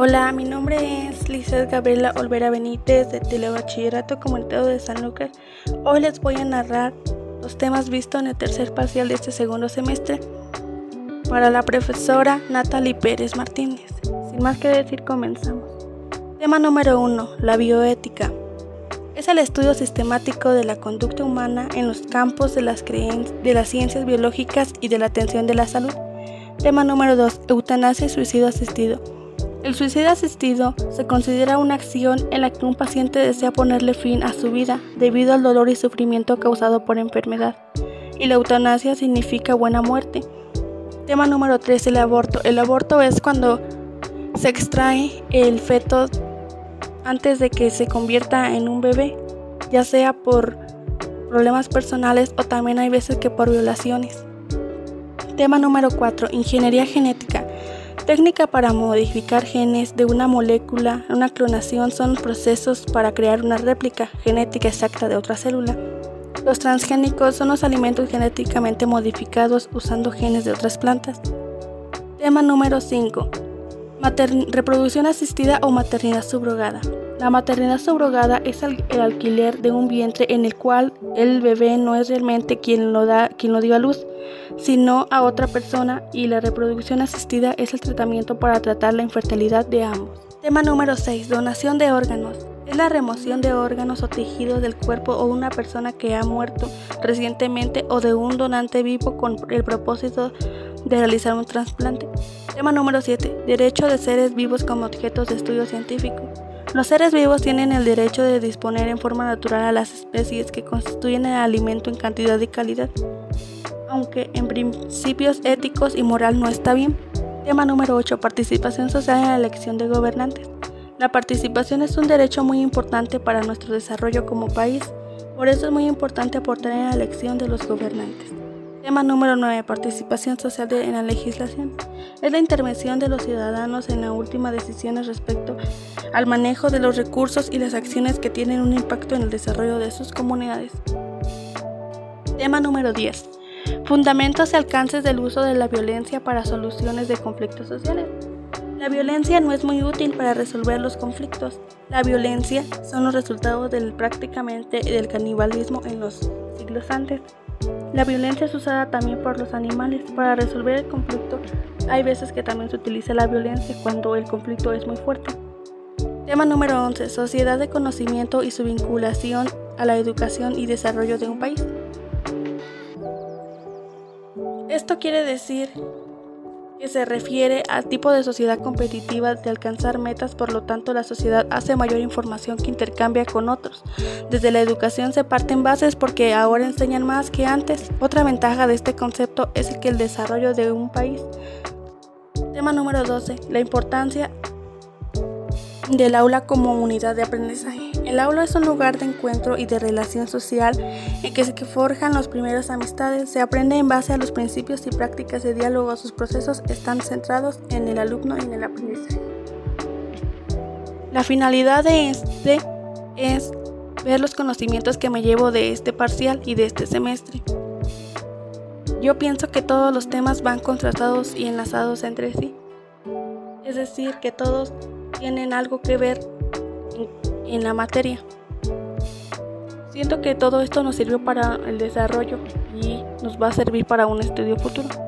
Hola, mi nombre es Lizeth Gabriela Olvera Benítez de Telebachillerato Comunitario de San Lucas. Hoy les voy a narrar los temas vistos en el tercer parcial de este segundo semestre para la profesora Natalie Pérez Martínez. Sin más que decir, comenzamos. Tema número 1. La bioética. Es el estudio sistemático de la conducta humana en los campos de las, ciencias biológicas y de la atención de la salud. Tema número 2. Eutanasia y suicidio asistido. El suicidio asistido se considera una acción en la que un paciente desea ponerle fin a su vida debido al dolor y sufrimiento causado por enfermedad. Y la eutanasia significa buena muerte. Tema número 3. El aborto. El aborto es cuando se extrae el feto antes de que se convierta en un bebé, ya sea por problemas personales o también hay veces que por violaciones. Tema número 4. Ingeniería genética. Técnica para modificar genes de una molécula, una clonación son procesos para crear una réplica genética exacta de otra célula. Los transgénicos son los alimentos genéticamente modificados usando genes de otras plantas. Tema número 5. Reproducción asistida o maternidad subrogada. La maternidad subrogada es el, alquiler de un vientre en el cual el bebé no es realmente quien lo, da, quien lo dio a luz, sino a otra persona y la reproducción asistida es el tratamiento para tratar la infertilidad de ambos. Tema número 6. Donación de órganos. Es la remoción de órganos o tejidos del cuerpo o una persona que ha muerto recientemente o de un donante vivo con el propósito de realizar un trasplante. Tema número 7. Derecho de seres vivos como objetos de estudio científico. Los seres vivos tienen el derecho de disponer en forma natural a las especies que constituyen el alimento en cantidad y calidad, aunque en principios éticos y moral no está bien. Tema número 8. Participación social en la elección de gobernantes. La participación es un derecho muy importante para nuestro desarrollo como país, por eso es muy importante aportar en la elección de los gobernantes. Tema número 9. Participación social en la legislación. Es la intervención de los ciudadanos en la última decisión respecto al manejo de los recursos y las acciones que tienen un impacto en el desarrollo de sus comunidades. Tema número 10. Fundamentos y alcances del uso de la violencia para soluciones de conflictos sociales. La violencia no es muy útil para resolver los conflictos. La violencia son los resultados prácticamente del canibalismo en los siglos antes. La violencia es usada también por los animales. Para resolver el conflicto hay veces que también se utiliza la violencia cuando el conflicto es muy fuerte. Tema número 11. Sociedad de conocimiento y su vinculación a la educación y desarrollo de un país. Esto quiere decir que se refiere al tipo de sociedad competitiva de alcanzar metas, por lo tanto la sociedad hace mayor información que intercambia con otros. Desde la educación se parten bases porque ahora enseñan más que antes. Otra ventaja de este concepto es que el desarrollo de un país. Tema número 12. La importancia del aula como unidad de aprendizaje. El aula es un lugar de encuentro y de relación social en que se forjan las primeras amistades, se aprende en base a los principios y prácticas de diálogo, sus procesos están centrados en el alumno y en el aprendizaje. La finalidad de este es ver los conocimientos que me llevo de este parcial y de este semestre. Yo pienso que todos los temas van contrastados y enlazados entre sí. Es decir, que todos tienen algo que ver en, la materia. Siento que todo esto nos sirvió para el desarrollo y nos va a servir para un estudio futuro.